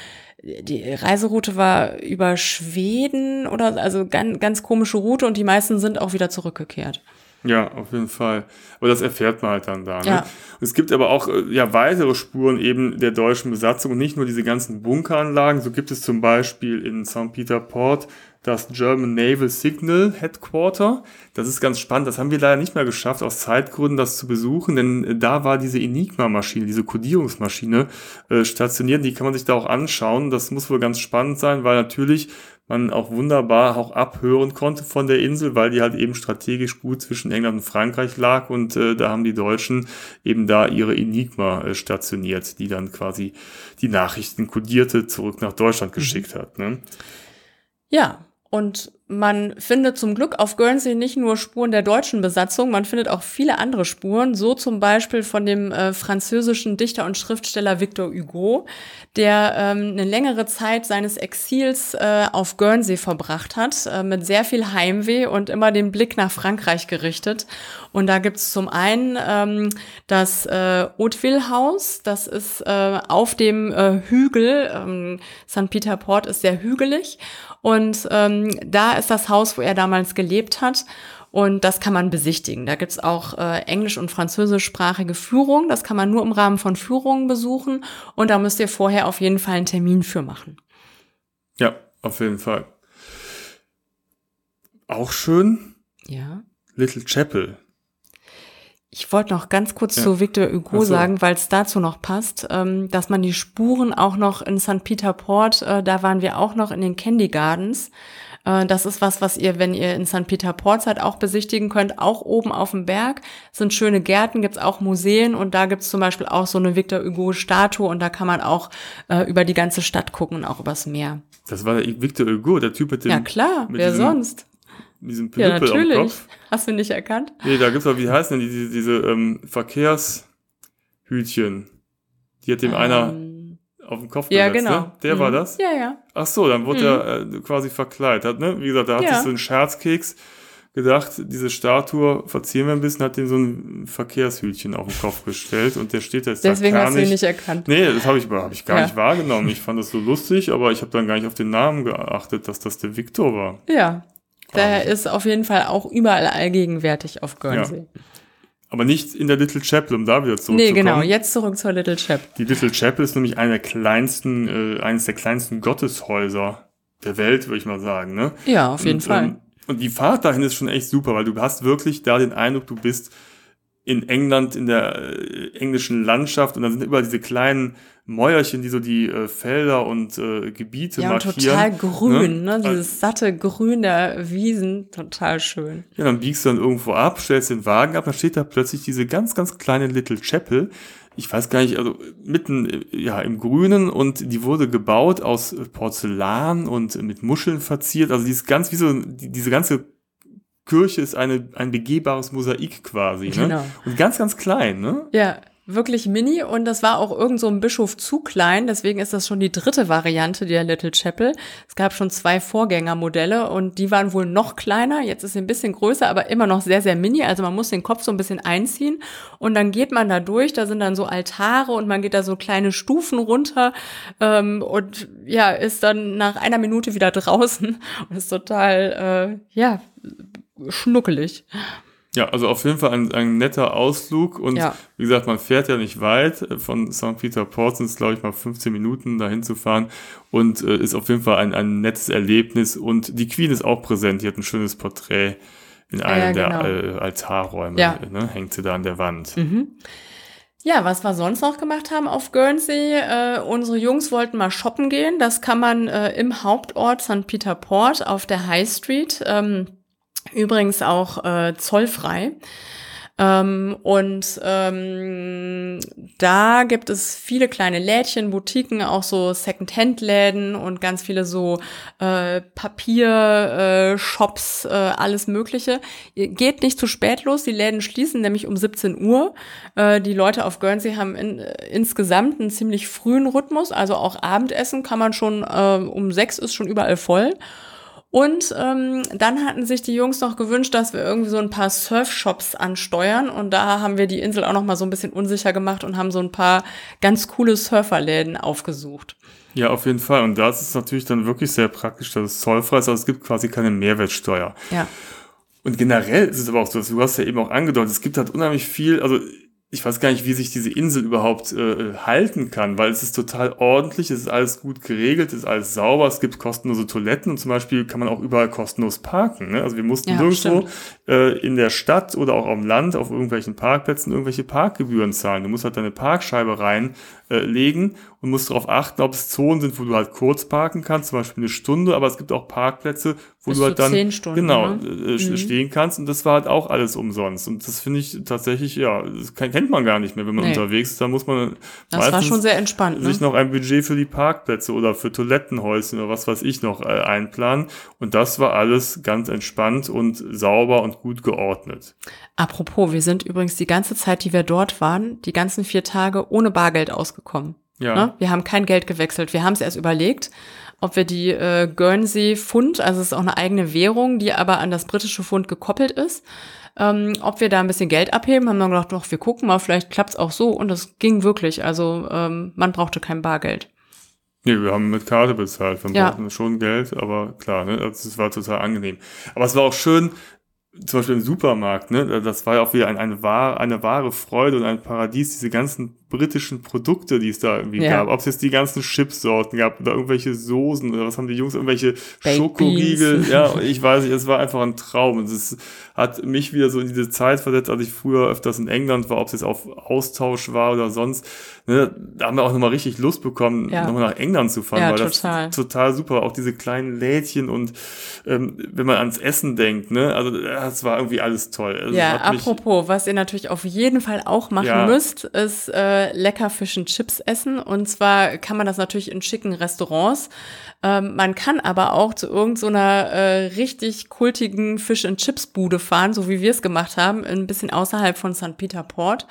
die Reiseroute war über Schweden oder also ganz, ganz komische Route und die meisten sind auch wieder zurückgekehrt. Ja, auf jeden Fall. Aber das erfährt man halt dann da. Ne? Ja. Es gibt aber auch äh, ja weitere Spuren eben der deutschen Besatzung und nicht nur diese ganzen Bunkeranlagen. So gibt es zum Beispiel in St. Peter Port das German Naval Signal Headquarter. Das ist ganz spannend. Das haben wir leider nicht mehr geschafft, aus Zeitgründen das zu besuchen, denn äh, da war diese Enigma-Maschine, diese Codierungsmaschine äh, stationiert. Die kann man sich da auch anschauen. Das muss wohl ganz spannend sein, weil natürlich man auch wunderbar auch abhören konnte von der Insel, weil die halt eben strategisch gut zwischen England und Frankreich lag und äh, da haben die Deutschen eben da ihre Enigma äh, stationiert, die dann quasi die Nachrichten kodierte zurück nach Deutschland mhm. geschickt hat. Ne? Ja, und man findet zum Glück auf Guernsey nicht nur Spuren der deutschen Besatzung, man findet auch viele andere Spuren, so zum Beispiel von dem äh, französischen Dichter und Schriftsteller Victor Hugo, der ähm, eine längere Zeit seines Exils äh, auf Guernsey verbracht hat, äh, mit sehr viel Heimweh und immer den Blick nach Frankreich gerichtet. Und da gibt's zum einen ähm, das äh, Hauteville-Haus, das ist äh, auf dem äh, Hügel, ähm, St. Peter Port ist sehr hügelig und ähm, da ist das Haus, wo er damals gelebt hat. Und das kann man besichtigen. Da gibt's auch äh, englisch- und französischsprachige Führungen. Das kann man nur im Rahmen von Führungen besuchen. Und da müsst ihr vorher auf jeden Fall einen Termin für machen. Ja, auf jeden Fall. Auch schön. Ja. Little Chapel. Ich wollte noch ganz kurz ja. zu Victor Hugo so. sagen, weil es dazu noch passt, ähm, dass man die Spuren auch noch in St. Peter Port, äh, da waren wir auch noch in den Candy Gardens. Äh, das ist was, was ihr, wenn ihr in St. Peter Port seid, auch besichtigen könnt. Auch oben auf dem Berg sind schöne Gärten, gibt's auch Museen und da gibt's zum Beispiel auch so eine Victor Hugo-Statue und da kann man auch äh, über die ganze Stadt gucken und auch übers Meer. Das war der Victor Hugo, der Typ mit dem. Ja klar, wer sonst? Diesem Pinüppel ja, natürlich. am Kopf. Hast du nicht erkannt? Nee, da gibt's auch, wie heißen denn die, diese, diese ähm, Verkehrshütchen? Die hat dem ähm, einer auf den Kopf ja, gesetzt, genau. ne? Der mhm. war das? Ja, ja. Ach so, dann wurde mhm. er äh, quasi verkleidet, ne? Wie gesagt, da hat ja. sich so ein Scherzkeks gedacht, diese Statue verzieren wir ein bisschen, hat dem so ein Verkehrshütchen auf den Kopf gestellt und der steht jetzt Deswegen da hast du ihn nicht erkannt. Nee, das habe ich, hab ich gar ja. nicht wahrgenommen. Ich fand das so lustig, aber ich habe dann gar nicht auf den Namen geachtet, dass das der Victor war. Ja, der ist auf jeden Fall auch überall allgegenwärtig auf Guernsey. Ja. Aber nicht in der Little Chapel, um da wieder zurückzukommen. Nee, genau, jetzt zurück zur Little Chapel. Die Little Chapel ist nämlich eine der kleinsten, äh, eines der kleinsten Gotteshäuser der Welt, würde ich mal sagen. Ne? Ja, auf jeden und, Fall. Ähm, und die Fahrt dahin ist schon echt super, weil du hast wirklich da den Eindruck, du bist in England, in der äh, englischen Landschaft und dann sind überall diese kleinen Mäuerchen, die so die äh, Felder und äh, Gebiete ja, markieren. Ja, total grün, ne? ne? Dieses satte Grün der Wiesen, total schön. Ja, dann biegst du dann irgendwo ab, stellst den Wagen ab, dann steht da plötzlich diese ganz, ganz kleine Little Chapel. ich weiß gar nicht, also mitten ja im Grünen und die wurde gebaut aus Porzellan und mit Muscheln verziert. Also die ist ganz wie so, die, diese ganze Kirche ist eine, ein begehbares Mosaik quasi. Ne? Genau. Und ganz, ganz klein, ne? Ja, wirklich mini und das war auch irgend so ein Bischof zu klein, deswegen ist das schon die dritte Variante der Little Chapel. Es gab schon zwei Vorgängermodelle und die waren wohl noch kleiner, jetzt ist sie ein bisschen größer, aber immer noch sehr, sehr mini, also man muss den Kopf so ein bisschen einziehen und dann geht man da durch, da sind dann so Altare und man geht da so kleine Stufen runter ähm, und ja, ist dann nach einer Minute wieder draußen und ist total, äh, ja, schnuckelig. Ja, also auf jeden Fall ein, ein netter Ausflug und ja. wie gesagt, man fährt ja nicht weit. Von St. Peter Port sind es, glaube ich, mal 15 Minuten dahin zu fahren und äh, ist auf jeden Fall ein, ein nettes Erlebnis und die Queen ist auch präsent. Die hat ein schönes Porträt in einem ja, genau. der äh, Altarräume, ja. ne, hängt sie da an der Wand. Mhm. Ja, was wir sonst noch gemacht haben auf Guernsey, äh, unsere Jungs wollten mal shoppen gehen. Das kann man äh, im Hauptort St. Peter Port auf der High Street. Ähm, Übrigens auch äh, zollfrei. Ähm, und ähm, da gibt es viele kleine Lädchen, Boutiquen, auch so Second-Hand-Läden und ganz viele so äh, Papier-Shops, äh, äh, alles Mögliche. Geht nicht zu spät los, die Läden schließen nämlich um 17 Uhr. Äh, die Leute auf Guernsey haben in, äh, insgesamt einen ziemlich frühen Rhythmus, also auch Abendessen kann man schon äh, um sechs ist schon überall voll. Und ähm, dann hatten sich die Jungs noch gewünscht, dass wir irgendwie so ein paar Surfshops ansteuern. Und da haben wir die Insel auch noch mal so ein bisschen unsicher gemacht und haben so ein paar ganz coole Surferläden aufgesucht. Ja, auf jeden Fall. Und das ist natürlich dann wirklich sehr praktisch, dass es zollfrei ist. Also es gibt quasi keine Mehrwertsteuer. Ja. Und generell ist es aber auch so, du hast ja eben auch angedeutet, es gibt halt unheimlich viel, also ich weiß gar nicht, wie sich diese Insel überhaupt äh, halten kann, weil es ist total ordentlich, es ist alles gut geregelt, es ist alles sauber, es gibt kostenlose Toiletten und zum Beispiel kann man auch überall kostenlos parken. Ne? Also wir mussten ja, nirgendwo äh, in der Stadt oder auch am Land auf irgendwelchen Parkplätzen irgendwelche Parkgebühren zahlen. Du musst halt deine Parkscheibe reinlegen äh, und musst darauf achten, ob es Zonen sind, wo du halt kurz parken kannst, zum Beispiel eine Stunde, aber es gibt auch Parkplätze, wo Bis du halt dann Stunden, genau ne? äh, mhm. stehen kannst und das war halt auch alles umsonst und das finde ich tatsächlich ja das kennt man gar nicht mehr, wenn man nee. unterwegs ist, da muss man das war schon sehr entspannt, ne? sich noch ein Budget für die Parkplätze oder für Toilettenhäuschen oder was weiß ich noch äh, einplanen und das war alles ganz entspannt und sauber und gut geordnet. Apropos, wir sind übrigens die ganze Zeit, die wir dort waren, die ganzen vier Tage ohne Bargeld ausgekommen. Ja. Ne? Wir haben kein Geld gewechselt. Wir haben es erst überlegt, ob wir die äh, Guernsey Pfund, also es ist auch eine eigene Währung, die aber an das britische Pfund gekoppelt ist, ähm, ob wir da ein bisschen Geld abheben, haben dann gedacht, doch, wir gucken mal, vielleicht klappt's auch so und das ging wirklich. Also ähm, man brauchte kein Bargeld. Nee, wir haben mit Karte bezahlt. Wir ja. brauchten schon Geld, aber klar, ne, es war total angenehm. Aber es war auch schön, zum Beispiel im Supermarkt, ne, das war ja auch wieder ein, eine, wahre, eine wahre Freude und ein Paradies, diese ganzen britischen Produkte, die es da irgendwie ja. gab. Ob es jetzt die ganzen Chipsorten gab oder irgendwelche Soßen oder was haben die Jungs, irgendwelche Baked Schokoriegel. Beans. Ja, ich weiß nicht, es war einfach ein Traum. Und es hat mich wieder so in diese Zeit versetzt, als ich früher öfters in England war, ob es jetzt auf Austausch war oder sonst. Ne, da haben wir auch nochmal richtig Lust bekommen, ja. nochmal nach England zu fahren, ja, weil total. das total super. Auch diese kleinen Lädchen und ähm, wenn man ans Essen denkt, ne, also das war irgendwie alles toll. Also ja, apropos, was ihr natürlich auf jeden Fall auch machen ja. müsst, ist äh, lecker Fish and Chips essen. Und zwar kann man das natürlich in schicken Restaurants. Ähm, man kann aber auch zu irgendeiner so äh, richtig kultigen Fish and Chips Bude fahren, so wie wir es gemacht haben, ein bisschen außerhalb von St. Peter Port.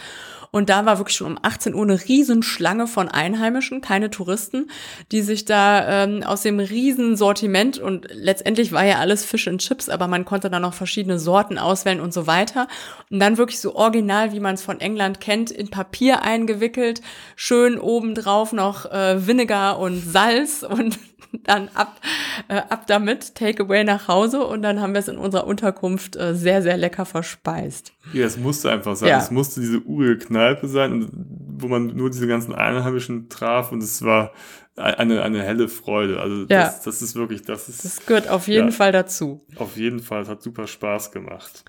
Und da war wirklich schon um 18 Uhr eine Riesenschlange von Einheimischen, keine Touristen, die sich da ähm, aus dem Riesensortiment und letztendlich war ja alles Fish and Chips, aber man konnte da noch verschiedene Sorten auswählen und so weiter. Und dann wirklich so original, wie man es von England kennt, in Papier eingewickelt, schön obendrauf noch äh, Vinegar und Salz und dann ab, äh, ab damit, Takeaway nach Hause und dann haben wir es in unserer Unterkunft äh, sehr, sehr lecker verspeist. Ja, es musste einfach sein. Ja. Es musste diese urige Kneipe sein, wo man nur diese ganzen Einheimischen traf und es war eine, eine helle Freude. Also ja. das, das ist wirklich, das ist. Das gehört auf jeden ja, Fall dazu. Auf jeden Fall, es hat super Spaß gemacht.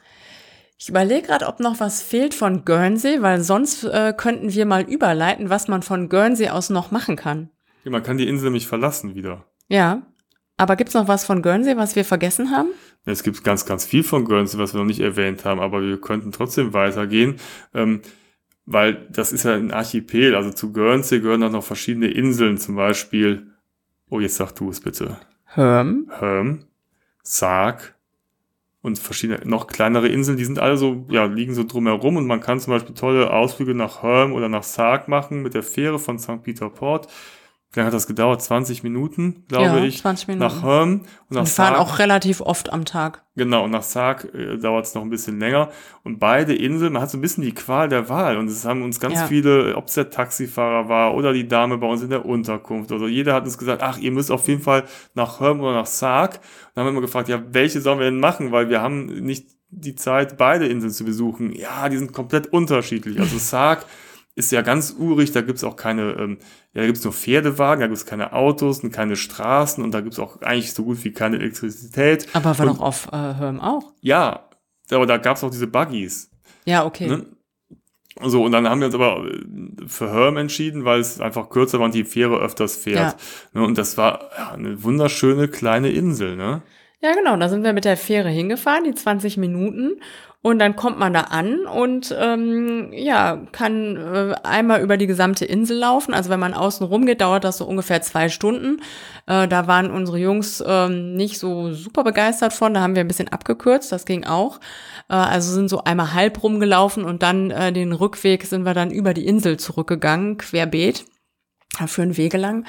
Ich überlege gerade, ob noch was fehlt von Guernsey, weil sonst äh, könnten wir mal überleiten, was man von Guernsey aus noch machen kann. Man kann die Insel nämlich verlassen wieder. Ja. Aber gibt's noch was von Guernsey, was wir vergessen haben? Es gibt ganz, ganz viel von Guernsey, was wir noch nicht erwähnt haben, aber wir könnten trotzdem weitergehen. Ähm, weil das ist ja ein Archipel, also zu Guernsey gehören auch noch verschiedene Inseln, zum Beispiel, oh, jetzt sag du es bitte. Herm. Herm, Sarg und verschiedene, noch kleinere Inseln, die sind alle so, ja, liegen so drumherum und man kann zum Beispiel tolle Ausflüge nach Herm oder nach Sarg machen mit der Fähre von St. Peter Port. Wie lange hat das gedauert? 20 Minuten, glaube ja, ich. 20 Minuten. Nach Herm und nach Wir fahren auch relativ oft am Tag. Genau, und nach Sarg äh, dauert es noch ein bisschen länger. Und beide Inseln, man hat so ein bisschen die Qual der Wahl. Und es haben uns ganz ja. viele, ob es der Taxifahrer war oder die Dame bei uns in der Unterkunft oder so, jeder hat uns gesagt, ach, ihr müsst auf jeden Fall nach Herm oder nach Sarg. Und dann haben wir immer gefragt, ja, welche sollen wir denn machen? Weil wir haben nicht die Zeit, beide Inseln zu besuchen. Ja, die sind komplett unterschiedlich. Also Sarg ist ja ganz urig, da gibt's auch keine, ähm, ja, da gibt's nur Pferdewagen, da gibt's keine Autos und keine Straßen und da gibt's auch eigentlich so gut wie keine Elektrizität. Aber war und, doch auf äh, Hörm auch. Ja, aber da gab's auch diese Buggies. Ja, okay. Ne? So, und dann haben wir uns aber äh, für Herm entschieden, weil es einfach kürzer war und die Fähre öfters fährt. Ja. Ne? Und das war ja, eine wunderschöne kleine Insel, ne? Ja, genau. Da sind wir mit der Fähre hingefahren, die 20 Minuten. Und dann kommt man da an und ähm, ja, kann äh, einmal über die gesamte Insel laufen. Also wenn man außen rum geht, dauert das so ungefähr zwei Stunden. Äh, da waren unsere Jungs ähm, nicht so super begeistert von. Da haben wir ein bisschen abgekürzt, das ging auch. Äh, also sind so einmal halb rumgelaufen und dann äh, den Rückweg sind wir dann über die Insel zurückgegangen, querbeet, für einen Wege lang.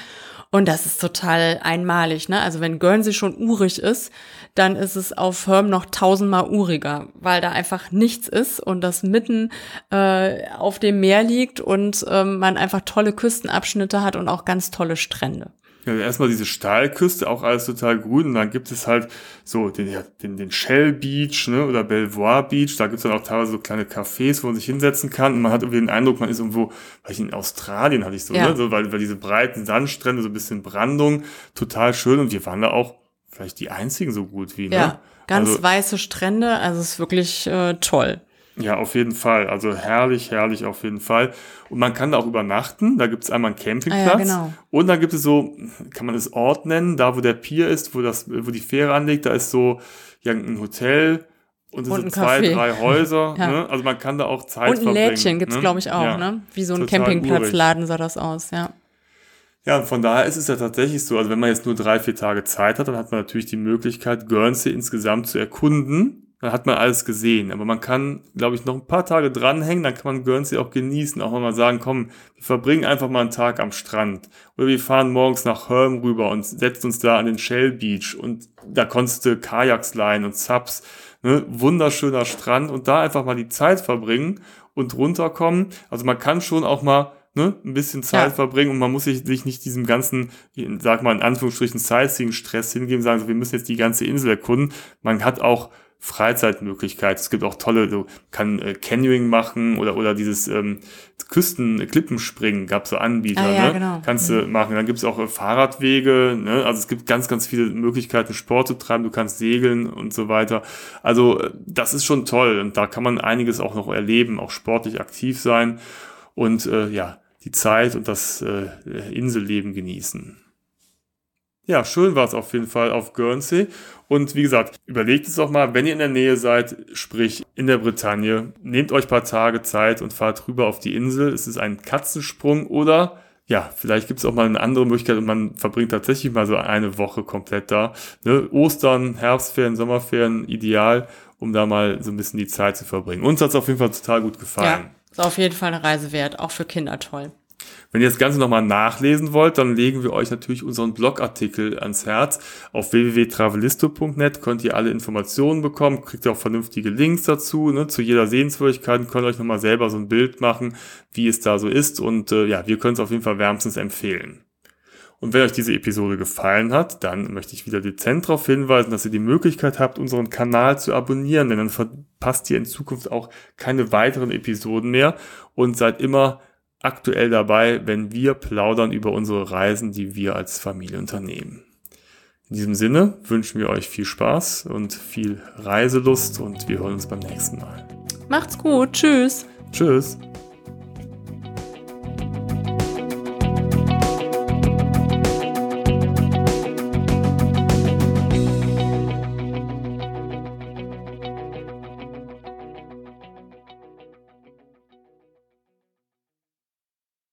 Und das ist total einmalig, ne? Also wenn Guernsey schon urig ist, dann ist es auf Herm noch tausendmal uriger, weil da einfach nichts ist und das mitten äh, auf dem Meer liegt und ähm, man einfach tolle Küstenabschnitte hat und auch ganz tolle Strände. Ja, erstmal diese Stahlküste, auch alles total grün. Und dann gibt es halt so den, den, den Shell Beach ne, oder Belvoir Beach. Da gibt es dann auch teilweise so kleine Cafés, wo man sich hinsetzen kann. Und man hat irgendwie den Eindruck, man ist irgendwo, weil ich in Australien hatte ich so, ja. ne, so weil, weil diese breiten Sandstrände, so ein bisschen Brandung, total schön. Und wir waren da auch vielleicht die einzigen so gut wie. Ne? Ja, ganz also, weiße Strände. Also es ist wirklich äh, toll. Ja, auf jeden Fall. Also herrlich, herrlich auf jeden Fall. Und man kann da auch übernachten. Da gibt es einmal einen Campingplatz. Ah, ja, genau. Und dann gibt es so, kann man es Ort nennen, da wo der Pier ist, wo, das, wo die Fähre anlegt, da ist so ja, ein Hotel und, es sind zwei, Café. drei Häuser. ja. ne? Also man kann da auch Zeit verbringen. Und ein Lädchen gibt's ne? glaube ich, auch. Ja. Ne? Wie so ein Campingplatzladen sah das aus, ja. Ja, und von daher ist es ja tatsächlich so, also wenn man jetzt nur drei, vier Tage Zeit hat, dann hat man natürlich die Möglichkeit, Guernsey insgesamt zu erkunden dann hat man alles gesehen. Aber man kann, glaube ich, noch ein paar Tage dranhängen, dann kann man Guernsey auch genießen. Auch mal sagen, komm, wir verbringen einfach mal einen Tag am Strand. Oder wir fahren morgens nach Herm rüber und setzen uns da an den Shell Beach und da konntest du Kajaks leihen und Subs. Ne? Wunderschöner Strand und da einfach mal die Zeit verbringen und runterkommen. Also man kann schon auch mal ne, ein bisschen Zeit ja. verbringen und man muss sich, sich nicht diesem ganzen, sag mal in Anführungsstrichen, Sightseeing-Stress hingeben, sagen so, wir müssen jetzt die ganze Insel erkunden. Man hat auch Freizeitmöglichkeit. Es gibt auch tolle, du kann äh, Canyoning machen oder oder dieses ähm, Küsten Klippenspringen gab so Anbieter, ah, ja, ne? Genau. Kannst du mhm. machen. Dann gibt es auch äh, Fahrradwege, ne? Also es gibt ganz ganz viele Möglichkeiten Sport zu treiben, du kannst segeln und so weiter. Also äh, das ist schon toll und da kann man einiges auch noch erleben, auch sportlich aktiv sein und äh, ja, die Zeit und das äh, Inselleben genießen. Ja, schön war es auf jeden Fall auf Guernsey. Und wie gesagt, überlegt es doch mal, wenn ihr in der Nähe seid, sprich in der Bretagne, nehmt euch paar Tage Zeit und fahrt rüber auf die Insel. Es ist ein Katzensprung oder ja, vielleicht gibt es auch mal eine andere Möglichkeit und man verbringt tatsächlich mal so eine Woche komplett da. Ne? Ostern, Herbstferien, Sommerferien, ideal, um da mal so ein bisschen die Zeit zu verbringen. Uns hat es auf jeden Fall total gut gefallen. Ja, ist auf jeden Fall eine Reise wert, auch für Kinder toll. Wenn ihr das Ganze nochmal nachlesen wollt, dann legen wir euch natürlich unseren Blogartikel ans Herz. Auf www.travelisto.net könnt ihr alle Informationen bekommen, kriegt ihr auch vernünftige Links dazu, ne, zu jeder Sehenswürdigkeit, könnt euch nochmal selber so ein Bild machen, wie es da so ist und äh, ja, wir können es auf jeden Fall wärmstens empfehlen. Und wenn euch diese Episode gefallen hat, dann möchte ich wieder dezent darauf hinweisen, dass ihr die Möglichkeit habt, unseren Kanal zu abonnieren, denn dann verpasst ihr in Zukunft auch keine weiteren Episoden mehr und seid immer aktuell dabei, wenn wir plaudern über unsere Reisen, die wir als Familie unternehmen. In diesem Sinne wünschen wir euch viel Spaß und viel Reiselust und wir hören uns beim nächsten Mal. Macht's gut. Tschüss. Tschüss.